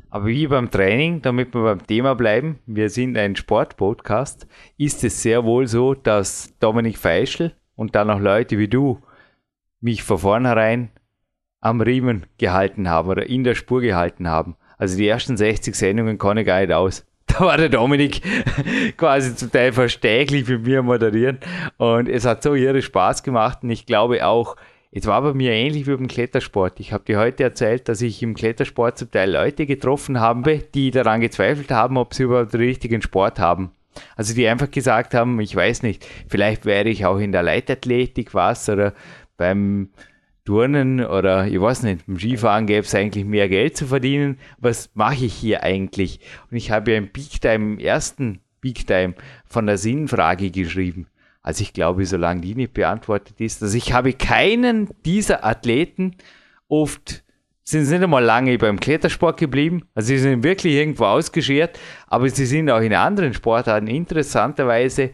Aber wie beim Training, damit wir beim Thema bleiben, wir sind ein Sportpodcast, ist es sehr wohl so, dass Dominik Feischl und dann auch Leute wie du mich von vornherein am Riemen gehalten haben oder in der Spur gehalten haben. Also die ersten 60 Sendungen kann ich gar nicht aus. Da war der Dominik quasi zum Teil verstäglich mit mir moderieren und es hat so irre Spaß gemacht und ich glaube auch, es war bei mir ähnlich wie beim Klettersport. Ich habe dir heute erzählt, dass ich im Klettersport zum Teil Leute getroffen habe, die daran gezweifelt haben, ob sie überhaupt den richtigen Sport haben. Also die einfach gesagt haben, ich weiß nicht, vielleicht wäre ich auch in der Leitathletik was oder beim Turnen oder ich weiß nicht, beim Skifahren gäbe es eigentlich mehr Geld zu verdienen. Was mache ich hier eigentlich? Und ich habe ja im Big Time, im ersten Big Time von der Sinnfrage geschrieben. Also ich glaube, solange die nicht beantwortet ist, also ich habe keinen dieser Athleten oft sind sie nicht einmal lange beim Klettersport geblieben. Also sie sind wirklich irgendwo ausgeschert, aber sie sind auch in anderen Sportarten interessanterweise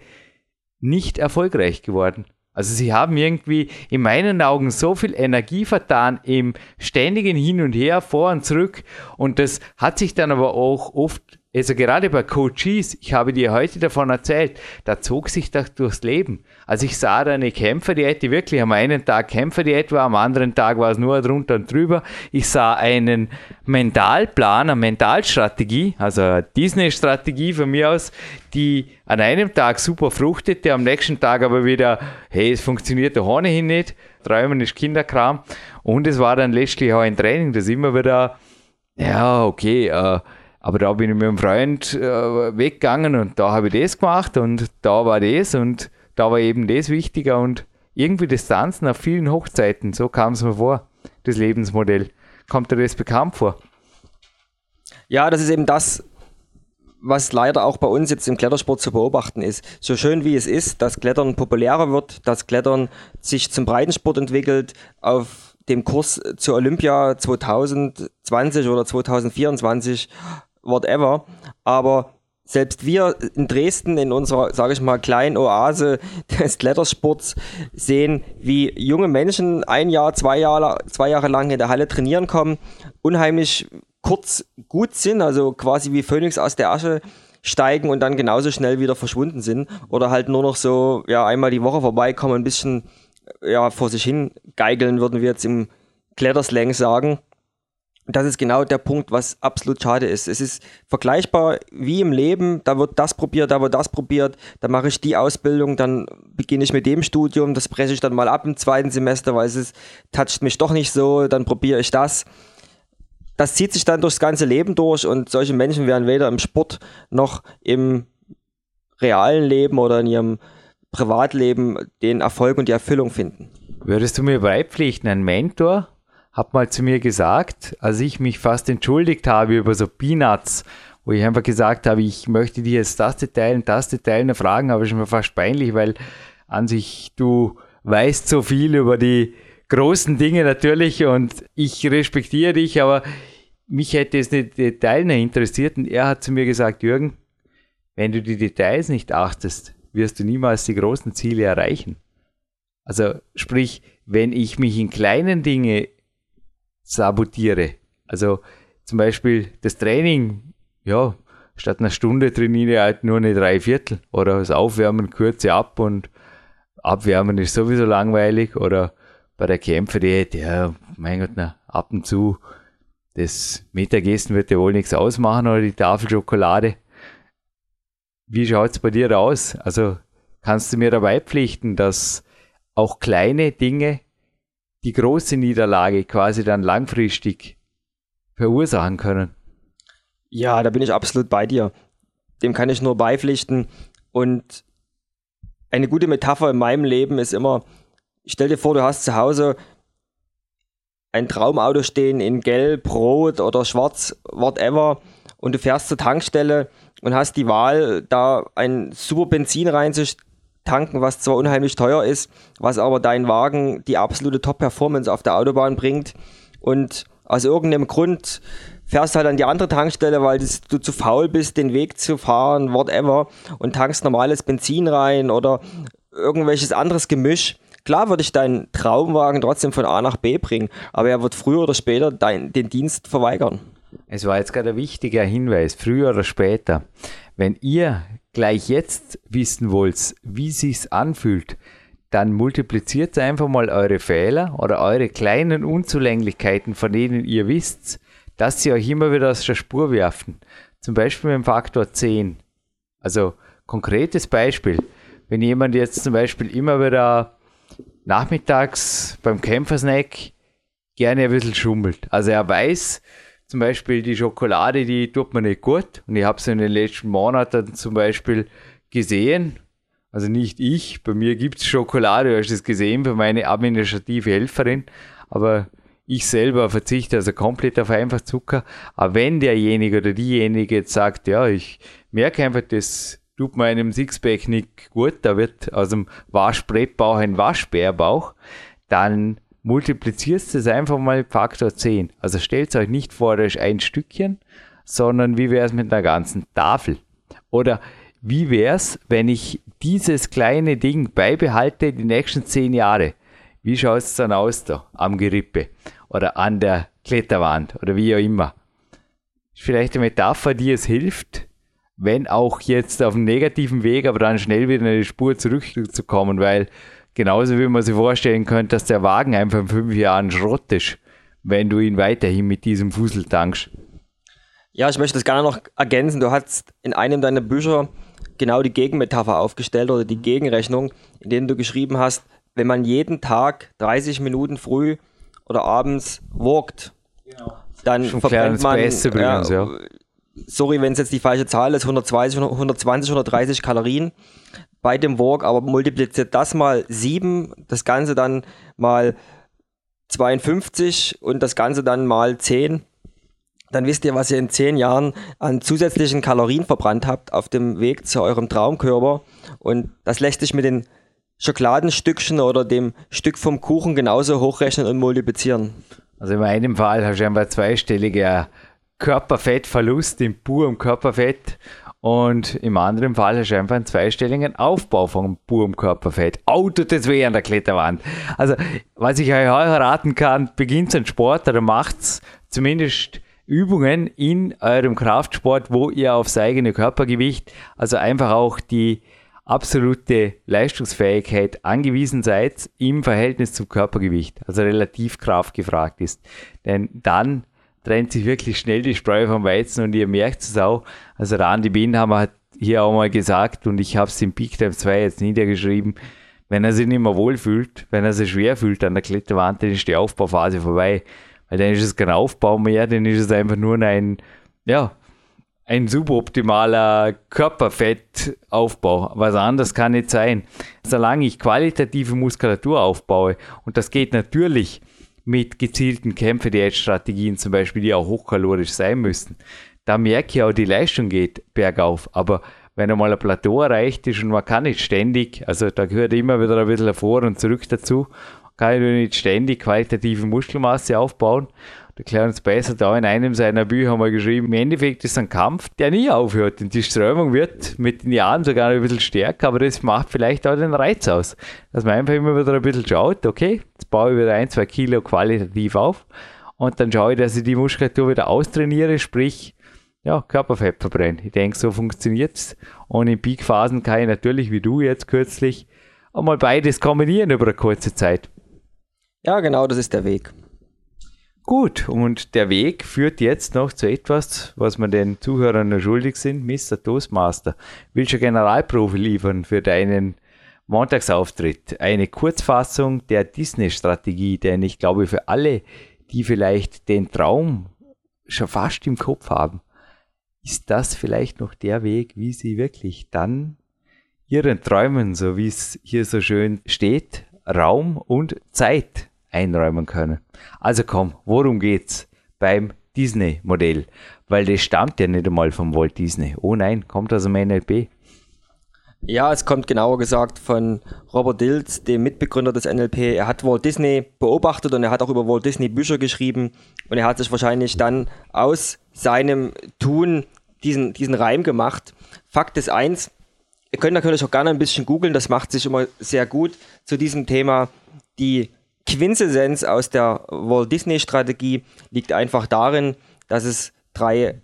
nicht erfolgreich geworden. Also sie haben irgendwie in meinen Augen so viel Energie vertan im ständigen Hin und Her, vor und zurück. Und das hat sich dann aber auch oft also gerade bei Coaches, ich habe dir heute davon erzählt, da zog sich das durchs Leben. Also ich sah da eine Kämpferdiät, die wirklich am einen Tag Kämpferdiät war, am anderen Tag war es nur drunter und drüber. Ich sah einen Mentalplan, eine Mentalstrategie, also eine Disney-Strategie von mir aus, die an einem Tag super fruchtete, am nächsten Tag aber wieder, hey, es funktioniert doch ohnehin nicht, Träumen ist Kinderkram. Und es war dann letztlich auch ein Training, das immer wieder, ja, okay, äh, aber da bin ich mit einem Freund äh, weggegangen und da habe ich das gemacht und da war das und da war eben das wichtiger und irgendwie das Tanzen auf vielen Hochzeiten, so kam es mir vor, das Lebensmodell. Kommt dir das bekannt vor? Ja, das ist eben das, was leider auch bei uns jetzt im Klettersport zu beobachten ist. So schön wie es ist, dass Klettern populärer wird, dass Klettern sich zum Breitensport entwickelt, auf dem Kurs zur Olympia 2020 oder 2024 whatever. Aber selbst wir in Dresden in unserer, sage ich mal, kleinen Oase des Klettersports sehen, wie junge Menschen ein Jahr, zwei Jahre, zwei Jahre lang in der Halle trainieren kommen, unheimlich kurz gut sind, also quasi wie Phönix aus der Asche steigen und dann genauso schnell wieder verschwunden sind oder halt nur noch so ja einmal die Woche vorbeikommen, ein bisschen ja vor sich hin geigeln, würden wir jetzt im Kletterslang sagen das ist genau der Punkt, was absolut schade ist. Es ist vergleichbar wie im Leben, da wird das probiert, da wird das probiert, da mache ich die Ausbildung, dann beginne ich mit dem Studium, das breche ich dann mal ab im zweiten Semester, weil es toucht mich doch nicht so, dann probiere ich das. Das zieht sich dann durchs ganze Leben durch und solche Menschen werden weder im Sport noch im realen Leben oder in ihrem Privatleben den Erfolg und die Erfüllung finden. Würdest du mir beipflichten, ein Mentor hat mal zu mir gesagt, als ich mich fast entschuldigt habe über so Peanuts, wo ich einfach gesagt habe, ich möchte dir jetzt das Detail und das Detail noch fragen, aber es ist mir fast peinlich, weil an sich du weißt so viel über die großen Dinge natürlich und ich respektiere dich, aber mich hätte es nicht Detail noch interessiert und er hat zu mir gesagt, Jürgen, wenn du die Details nicht achtest, wirst du niemals die großen Ziele erreichen. Also sprich, wenn ich mich in kleinen Dingen sabotiere. Also zum Beispiel das Training, ja, statt einer Stunde trainiere ich halt nur eine Dreiviertel oder das Aufwärmen kürze ab und Abwärmen ist sowieso langweilig oder bei der Kämpferdiät, ja, mein Gott, na, ab und zu das Mittagessen wird ja wohl nichts ausmachen oder die Tafel Schokolade. Wie schaut es bei dir aus? Also kannst du mir dabei pflichten, dass auch kleine Dinge die große Niederlage quasi dann langfristig verursachen können. Ja, da bin ich absolut bei dir. Dem kann ich nur beipflichten. Und eine gute Metapher in meinem Leben ist immer, stell dir vor, du hast zu Hause ein Traumauto stehen in Gelb, Rot oder Schwarz, whatever, und du fährst zur Tankstelle und hast die Wahl, da ein super Benzin reinzustellen tanken, was zwar unheimlich teuer ist, was aber dein Wagen die absolute Top-Performance auf der Autobahn bringt. Und aus irgendeinem Grund fährst halt an die andere Tankstelle, weil du zu faul bist, den Weg zu fahren, whatever, und tankst normales Benzin rein oder irgendwelches anderes Gemisch. Klar würde ich deinen Traumwagen trotzdem von A nach B bringen, aber er wird früher oder später dein, den Dienst verweigern. Es war jetzt gerade ein wichtiger Hinweis, früher oder später. Wenn ihr gleich jetzt wissen wollt, wie sich's anfühlt, dann multipliziert einfach mal eure Fehler oder eure kleinen Unzulänglichkeiten, von denen ihr wisst, dass sie euch immer wieder aus der Spur werfen. Zum Beispiel mit dem Faktor 10. Also konkretes Beispiel. Wenn jemand jetzt zum Beispiel immer wieder nachmittags beim Kämpfersnack gerne ein bisschen schummelt. Also er weiß, zum Beispiel die Schokolade, die tut mir nicht gut. Und ich habe es in den letzten Monaten zum Beispiel gesehen. Also nicht ich, bei mir gibt es Schokolade, du hast es gesehen, für meine administrative Helferin. Aber ich selber verzichte also komplett auf einfach Zucker. Aber wenn derjenige oder diejenige jetzt sagt, ja, ich merke einfach, das tut meinem Sixpack nicht gut, da wird aus dem Waschbrettbauch ein Waschbärbauch, dann multiplizierst es einfach mal Faktor 10. Also stellt euch nicht vor, das ist ein Stückchen, sondern wie wäre es mit einer ganzen Tafel? Oder wie wäre es, wenn ich dieses kleine Ding beibehalte die nächsten 10 Jahre? Wie schaut es dann aus da am Gerippe oder an der Kletterwand oder wie auch immer? Vielleicht eine Metapher, die es hilft, wenn auch jetzt auf einem negativen Weg, aber dann schnell wieder in die Spur zurückzukommen, weil Genauso wie man sich vorstellen könnte, dass der Wagen einfach in fünf Jahren Schrott ist, wenn du ihn weiterhin mit diesem Fussel tankst. Ja, ich möchte das gerne noch ergänzen. Du hast in einem deiner Bücher genau die Gegenmetapher aufgestellt oder die Gegenrechnung, in dem du geschrieben hast, wenn man jeden Tag 30 Minuten früh oder abends walkt, genau. dann Schon verbrennt man, Beste übrigens, ja, ja. sorry, wenn es jetzt die falsche Zahl ist, 120, 120, 130 Kalorien bei dem Walk, aber multipliziert das mal 7, das Ganze dann mal 52 und das Ganze dann mal 10, dann wisst ihr, was ihr in 10 Jahren an zusätzlichen Kalorien verbrannt habt auf dem Weg zu eurem Traumkörper. Und das lässt sich mit den Schokoladenstückchen oder dem Stück vom Kuchen genauso hochrechnen und multiplizieren. Also in meinem Fall hast du einfach zweistelliger Körperfettverlust im purem Körperfett und im anderen Fall du einfach einen zweistelligen Aufbau von purem Körperfett. Oh, tut das weh an der Kletterwand. Also, was ich euch raten kann, beginnt einen Sport oder macht's zumindest Übungen in eurem Kraftsport, wo ihr aufs eigene Körpergewicht, also einfach auch die absolute Leistungsfähigkeit angewiesen seid im Verhältnis zum Körpergewicht, also relativ Kraft gefragt ist. Denn dann trennt sich wirklich schnell die Spreu vom Weizen und ihr merkt es auch. Also Randy Binhammer hat hier auch mal gesagt und ich habe es im Peak Time 2 jetzt niedergeschrieben, wenn er sich nicht mehr wohlfühlt, wenn er sich schwer fühlt an der Kletterwand, dann ist die Aufbauphase vorbei. Weil dann ist es kein Aufbau mehr, dann ist es einfach nur ein, ja, ein suboptimaler Körperfettaufbau. Was anderes kann nicht sein. Solange ich qualitative Muskulatur aufbaue, und das geht natürlich mit gezielten Kämpfe-Diät-Strategien zum Beispiel, die auch hochkalorisch sein müssen, da merke ich auch, die Leistung geht bergauf. Aber wenn einmal ein Plateau erreicht ist und man kann nicht ständig, also da gehört immer wieder ein bisschen vor und zurück dazu, kann ich nicht ständig qualitative Muskelmasse aufbauen der Clarence Bass hat auch in einem seiner Bücher mal geschrieben, im Endeffekt ist es ein Kampf, der nie aufhört. Und die Strömung wird mit den Jahren sogar ein bisschen stärker, aber das macht vielleicht auch den Reiz aus. Dass man einfach immer wieder ein bisschen schaut, okay, jetzt baue ich wieder ein, zwei Kilo qualitativ auf und dann schaue ich, dass ich die Muskulatur wieder austrainiere, sprich, ja, Körperfett verbrenne. Ich denke, so funktioniert es. Und in Peakphasen kann ich natürlich, wie du jetzt kürzlich, auch mal beides kombinieren über eine kurze Zeit. Ja, genau, das ist der Weg. Gut, und der Weg führt jetzt noch zu etwas, was wir den Zuhörern nur schuldig sind. Mr. Toastmaster, willst du Generalprofi liefern für deinen Montagsauftritt? Eine Kurzfassung der Disney-Strategie, denn ich glaube, für alle, die vielleicht den Traum schon fast im Kopf haben, ist das vielleicht noch der Weg, wie sie wirklich dann ihren Träumen, so wie es hier so schön steht, Raum und Zeit einräumen können. Also komm, worum geht's beim Disney-Modell? Weil das stammt ja nicht einmal vom Walt Disney. Oh nein, kommt aus dem NLP. Ja, es kommt genauer gesagt von Robert Dills, dem Mitbegründer des NLP. Er hat Walt Disney beobachtet und er hat auch über Walt Disney Bücher geschrieben und er hat sich wahrscheinlich dann aus seinem Tun diesen, diesen Reim gemacht. Fakt ist eins, ihr könnt natürlich auch gerne ein bisschen googeln, das macht sich immer sehr gut zu diesem Thema. Die Quintessenz aus der Walt Disney Strategie liegt einfach darin, dass es drei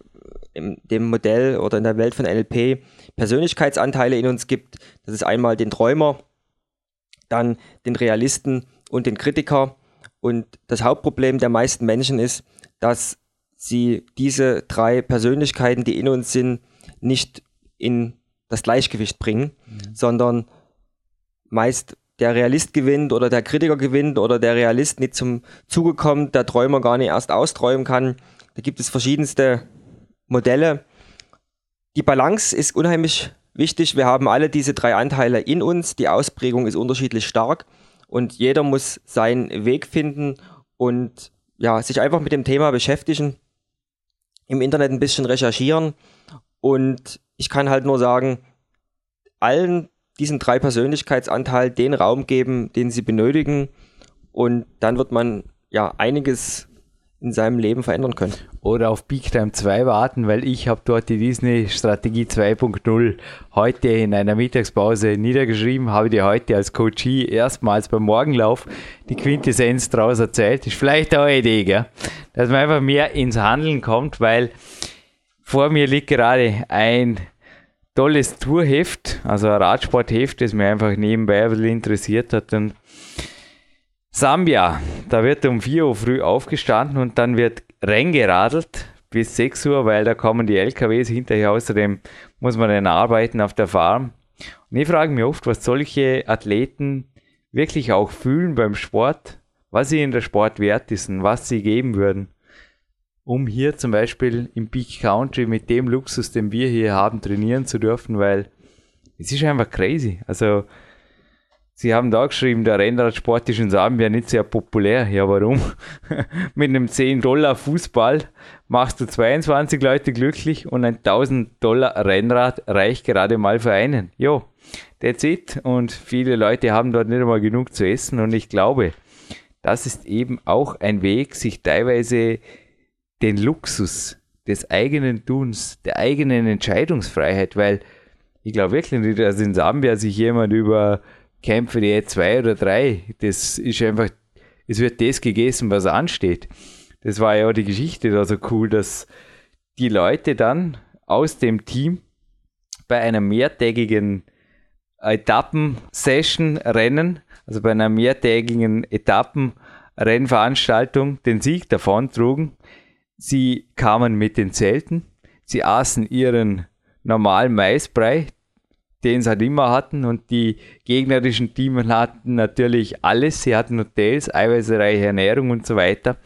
in dem Modell oder in der Welt von NLP Persönlichkeitsanteile in uns gibt. Das ist einmal den Träumer, dann den Realisten und den Kritiker. Und das Hauptproblem der meisten Menschen ist, dass sie diese drei Persönlichkeiten, die in uns sind, nicht in das Gleichgewicht bringen, mhm. sondern meist der Realist gewinnt oder der Kritiker gewinnt oder der Realist nicht zum Zuge kommt, der Träumer gar nicht erst austräumen kann. Da gibt es verschiedenste Modelle. Die Balance ist unheimlich wichtig. Wir haben alle diese drei Anteile in uns. Die Ausprägung ist unterschiedlich stark und jeder muss seinen Weg finden und ja, sich einfach mit dem Thema beschäftigen, im Internet ein bisschen recherchieren und ich kann halt nur sagen, allen diesen drei Persönlichkeitsanteilen den Raum geben, den sie benötigen und dann wird man ja einiges in seinem Leben verändern können. Oder auf Big Time 2 warten, weil ich habe dort die Disney Strategie 2.0 heute in einer Mittagspause niedergeschrieben, habe dir heute als Coachie erstmals beim Morgenlauf die Quintessenz daraus erzählt. Ist vielleicht auch eine Idee, gell? dass man einfach mehr ins Handeln kommt, weil vor mir liegt gerade ein tolles Tourheft, also ein Radsportheft, das mich einfach nebenbei ein bisschen interessiert hat. Und Sambia, da wird um 4 Uhr früh aufgestanden und dann wird reingeradelt bis 6 Uhr, weil da kommen die LKWs hinterher. Außerdem muss man dann arbeiten auf der Farm. Und ich frage mich oft, was solche Athleten wirklich auch fühlen beim Sport, was ihnen der Sport wert ist und was sie geben würden, um hier zum Beispiel im Peak Country mit dem Luxus, den wir hier haben, trainieren zu dürfen, weil es ist einfach crazy. Also Sie haben da geschrieben, der Rennradsport ist in Sambia nicht sehr populär. Ja, warum? Mit einem 10 Dollar Fußball machst du 22 Leute glücklich und ein 1000 Dollar Rennrad reicht gerade mal für einen. Jo, that's it. Und viele Leute haben dort nicht einmal genug zu essen und ich glaube, das ist eben auch ein Weg, sich teilweise den Luxus des eigenen Tuns, der eigenen Entscheidungsfreiheit, weil ich glaube wirklich nicht, dass in Sambia sich jemand über Kämpfe die zwei oder drei. Das ist einfach, es wird das gegessen, was ansteht. Das war ja auch die Geschichte da so cool, dass die Leute dann aus dem Team bei einer mehrtägigen Etappen-Session rennen, also bei einer mehrtägigen Etappen-Rennveranstaltung den Sieg davon trugen. Sie kamen mit den Zelten, sie aßen ihren normalen Maisbrei, den sie halt immer hatten. Und die gegnerischen Teams hatten natürlich alles. Sie hatten Hotels, eiweißreiche Ernährung und so weiter.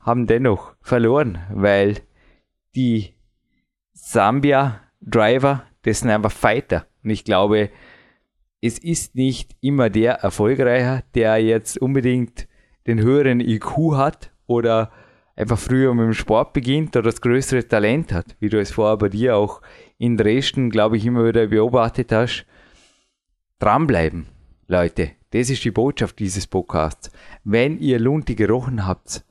Haben dennoch verloren, weil die Sambia-Driver, das sind einfach Fighter. Und ich glaube, es ist nicht immer der Erfolgreicher, der jetzt unbedingt den höheren IQ hat oder einfach früher mit dem Sport beginnt oder das größere Talent hat, wie du es vorher bei dir auch in Dresden, glaube ich, immer wieder beobachtet hast. Dranbleiben, Leute. Das ist die Botschaft dieses Podcasts. Wenn ihr Lunte gerochen habt,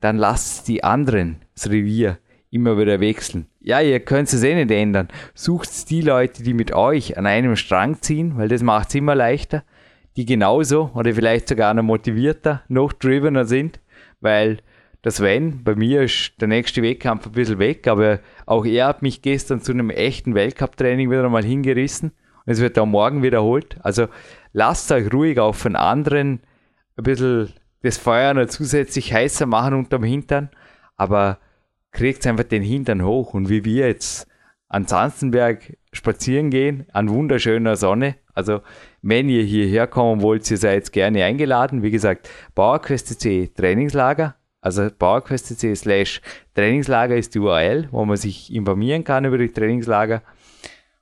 dann lasst die anderen das Revier immer wieder wechseln. Ja, ihr könnt es eh nicht ändern. Sucht die Leute, die mit euch an einem Strang ziehen, weil das macht es immer leichter, die genauso oder vielleicht sogar noch motivierter, noch drivener sind, weil das Sven, bei mir ist der nächste Wettkampf ein bisschen weg, aber auch er hat mich gestern zu einem echten Weltcup-Training wieder einmal hingerissen und es wird auch morgen wiederholt. Also lasst euch ruhig auch von anderen ein bisschen das Feuer noch zusätzlich heißer machen unterm Hintern, aber kriegt einfach den Hintern hoch und wie wir jetzt an Zanzenberg spazieren gehen, an wunderschöner Sonne. Also, wenn ihr hierher kommen wollt, ihr seid gerne eingeladen. Wie gesagt, Bauerquest.de Trainingslager also PowerQuest.cc slash Trainingslager ist die URL, wo man sich informieren kann über die Trainingslager.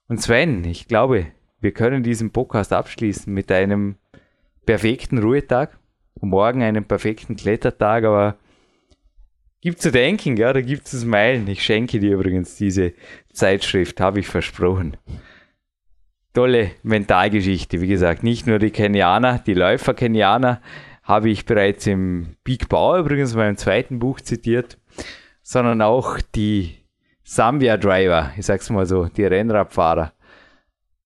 Und Sven, ich glaube, wir können diesen Podcast abschließen mit einem perfekten Ruhetag und morgen einen perfekten Klettertag, aber gibt zu denken, ja, da gibt es Meilen. Ich schenke dir übrigens diese Zeitschrift, habe ich versprochen. Tolle Mentalgeschichte, wie gesagt, nicht nur die Kenianer, die Läufer-Kenianer, habe ich bereits im Big Bauer übrigens in meinem zweiten Buch zitiert, sondern auch die Sambia Driver, ich sag's mal so, die Rennradfahrer.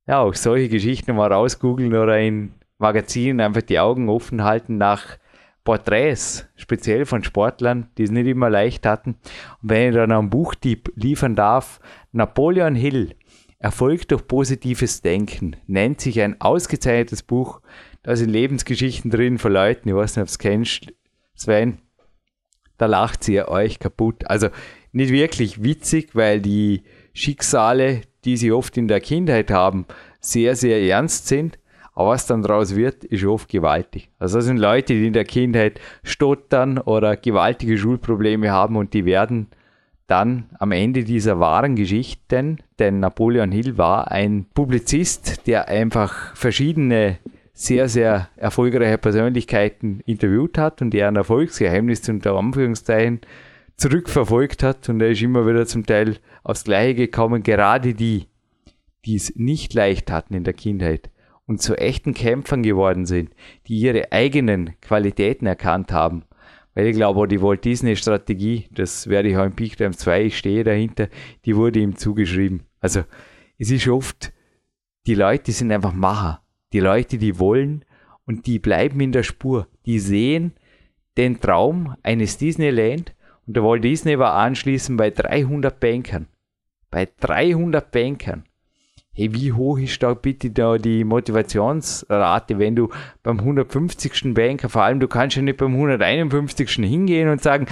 Ja, auch solche Geschichten mal rausgoogeln oder in Magazinen einfach die Augen offen halten nach Porträts, speziell von Sportlern, die es nicht immer leicht hatten. Und wenn ich dann einen Buchtipp liefern darf, Napoleon Hill, Erfolg durch positives Denken, nennt sich ein ausgezeichnetes Buch. Da sind Lebensgeschichten drin von Leuten, ich weiß nicht, ob es kennst, Sven, da lacht sie euch kaputt. Also nicht wirklich witzig, weil die Schicksale, die sie oft in der Kindheit haben, sehr, sehr ernst sind. Aber was dann daraus wird, ist oft gewaltig. Also das sind Leute, die in der Kindheit stottern oder gewaltige Schulprobleme haben und die werden dann am Ende dieser wahren Geschichten, denn Napoleon Hill war ein Publizist, der einfach verschiedene sehr, sehr erfolgreiche Persönlichkeiten interviewt hat und deren Erfolgsgeheimnis unter Anführungszeichen zurückverfolgt hat und er ist immer wieder zum Teil aufs Gleiche gekommen, gerade die, die es nicht leicht hatten in der Kindheit, und zu echten Kämpfern geworden sind, die ihre eigenen Qualitäten erkannt haben. Weil ich glaube, die Walt Disney Strategie, das werde ich auch im Peak Times 2, ich stehe dahinter, die wurde ihm zugeschrieben. Also es ist oft, die Leute sind einfach Macher. Die Leute, die wollen und die bleiben in der Spur. Die sehen den Traum eines Disneyland und der Walt Disney war anschließend bei 300 Bankern. Bei 300 Bankern hey, wie hoch ist da bitte da die Motivationsrate, wenn du beim 150. Banker, vor allem du kannst ja nicht beim 151. hingehen und sagen,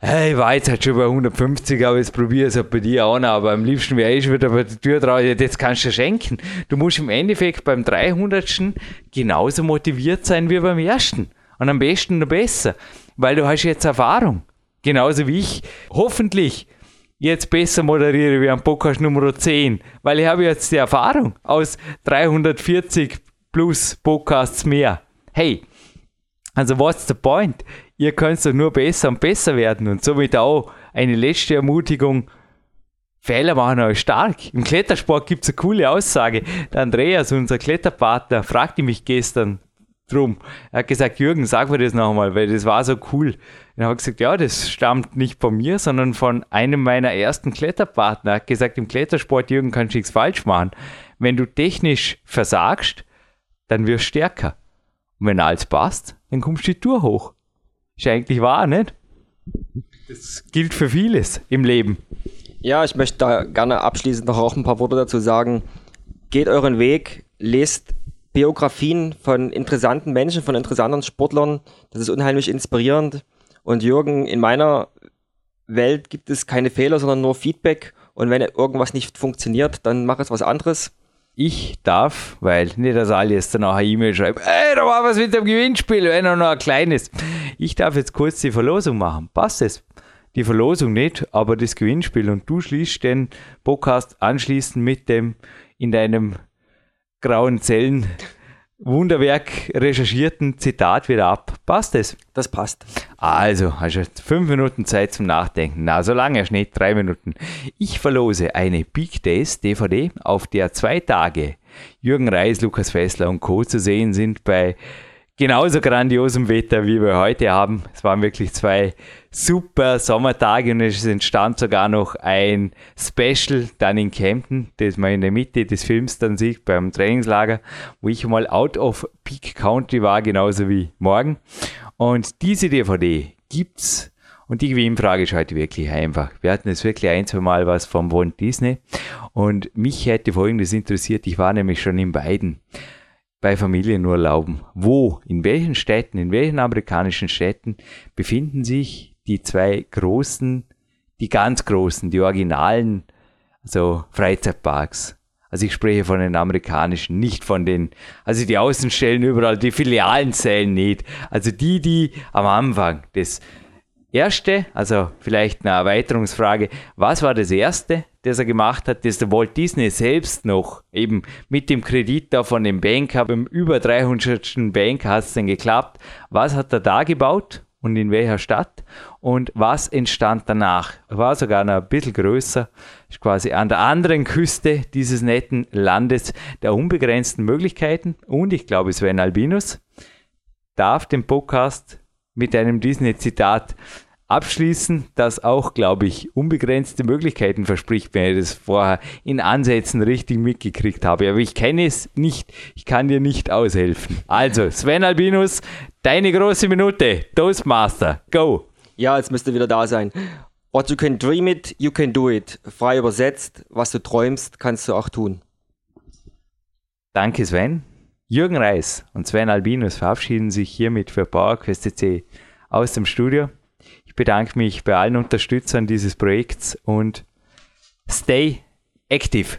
hey, ich war jetzt halt schon bei 150, aber jetzt probiere es halt bei dir auch noch, aber am liebsten wäre ich wieder bei der Tür drauf, jetzt kannst du schenken. Du musst im Endeffekt beim 300. genauso motiviert sein wie beim ersten. Und am besten noch besser, weil du hast jetzt Erfahrung. Genauso wie ich. Hoffentlich jetzt besser moderiere wie am Podcast Nummer 10, weil ich habe jetzt die Erfahrung aus 340 plus Podcasts mehr. Hey, also what's the point? Ihr könnt doch nur besser und besser werden und somit auch eine letzte Ermutigung. Fehler machen euch stark. Im Klettersport gibt es eine coole Aussage. Der Andreas, unser Kletterpartner, fragte mich gestern drum. Er hat gesagt, Jürgen, sag mir das nochmal, weil das war so cool. Und er hat gesagt, ja, das stammt nicht von mir, sondern von einem meiner ersten Kletterpartner. Er hat gesagt, im Klettersport, Jürgen, kannst du nichts falsch machen. Wenn du technisch versagst, dann wirst du stärker. Und wenn alles passt, dann kommst du die Tour hoch. Ist eigentlich wahr, nicht? Das gilt für vieles im Leben. Ja, ich möchte da gerne abschließend noch auch ein paar Worte dazu sagen. Geht euren Weg, lest Biografien von interessanten Menschen, von interessanten Sportlern. Das ist unheimlich inspirierend. Und Jürgen, in meiner Welt gibt es keine Fehler, sondern nur Feedback. Und wenn irgendwas nicht funktioniert, dann mach es was anderes. Ich darf, weil nicht, dass alle jetzt dann auch eine E-Mail schreiben, ey, da war was mit dem Gewinnspiel, wenn er noch ein kleines. Ich darf jetzt kurz die Verlosung machen. Passt es? Die Verlosung nicht, aber das Gewinnspiel. Und du schließt den Podcast anschließend mit dem in deinem grauen Zellen Wunderwerk recherchierten Zitat wieder ab. Passt es? Das passt. Also, hast du fünf Minuten Zeit zum Nachdenken. Na, so lange ist nicht, drei Minuten. Ich verlose eine Big Days DVD, auf der zwei Tage Jürgen Reis, Lukas Fessler und Co. zu sehen sind bei genauso grandiosem Wetter, wie wir heute haben. Es waren wirklich zwei super Sommertage und es entstand sogar noch ein Special dann in Kempten, das man in der Mitte des Films dann sieht beim Trainingslager, wo ich mal out of Peak Country war, genauso wie morgen. Und diese DVD gibt's und die Gewinnfrage ist heute wirklich einfach. Wir hatten jetzt wirklich ein, zwei Mal was vom Walt Disney und mich hätte folgendes interessiert. Ich war nämlich schon in beiden bei Familienurlauben. Wo, in welchen Städten, in welchen amerikanischen Städten befinden sich die zwei großen, die ganz großen, die originalen, also Freizeitparks? Also ich spreche von den amerikanischen, nicht von den, also die Außenstellen überall, die Filialen zählen nicht. Also die, die am Anfang das erste, also vielleicht eine Erweiterungsfrage, was war das erste, das er gemacht hat, das der Walt Disney selbst noch eben mit dem Kredit da von dem Banker, beim über 300. Banker hat es dann geklappt. Was hat er da gebaut und in welcher Stadt? Und was entstand danach? War sogar noch ein bisschen größer, ist quasi an der anderen Küste dieses netten Landes der unbegrenzten Möglichkeiten. Und ich glaube, Sven Albinus darf den Podcast mit einem Disney-Zitat abschließen, das auch, glaube ich, unbegrenzte Möglichkeiten verspricht, wenn ich das vorher in Ansätzen richtig mitgekriegt habe. Aber ich kenne es nicht, ich kann dir nicht aushelfen. Also, Sven Albinus, deine große Minute, Toastmaster, go! Ja, jetzt müsste wieder da sein. What you can dream it, you can do it. Frei übersetzt, was du träumst, kannst du auch tun. Danke, Sven. Jürgen Reis und Sven Albinus verabschieden sich hiermit für PowerQuest CC aus dem Studio. Ich bedanke mich bei allen Unterstützern dieses Projekts und stay active.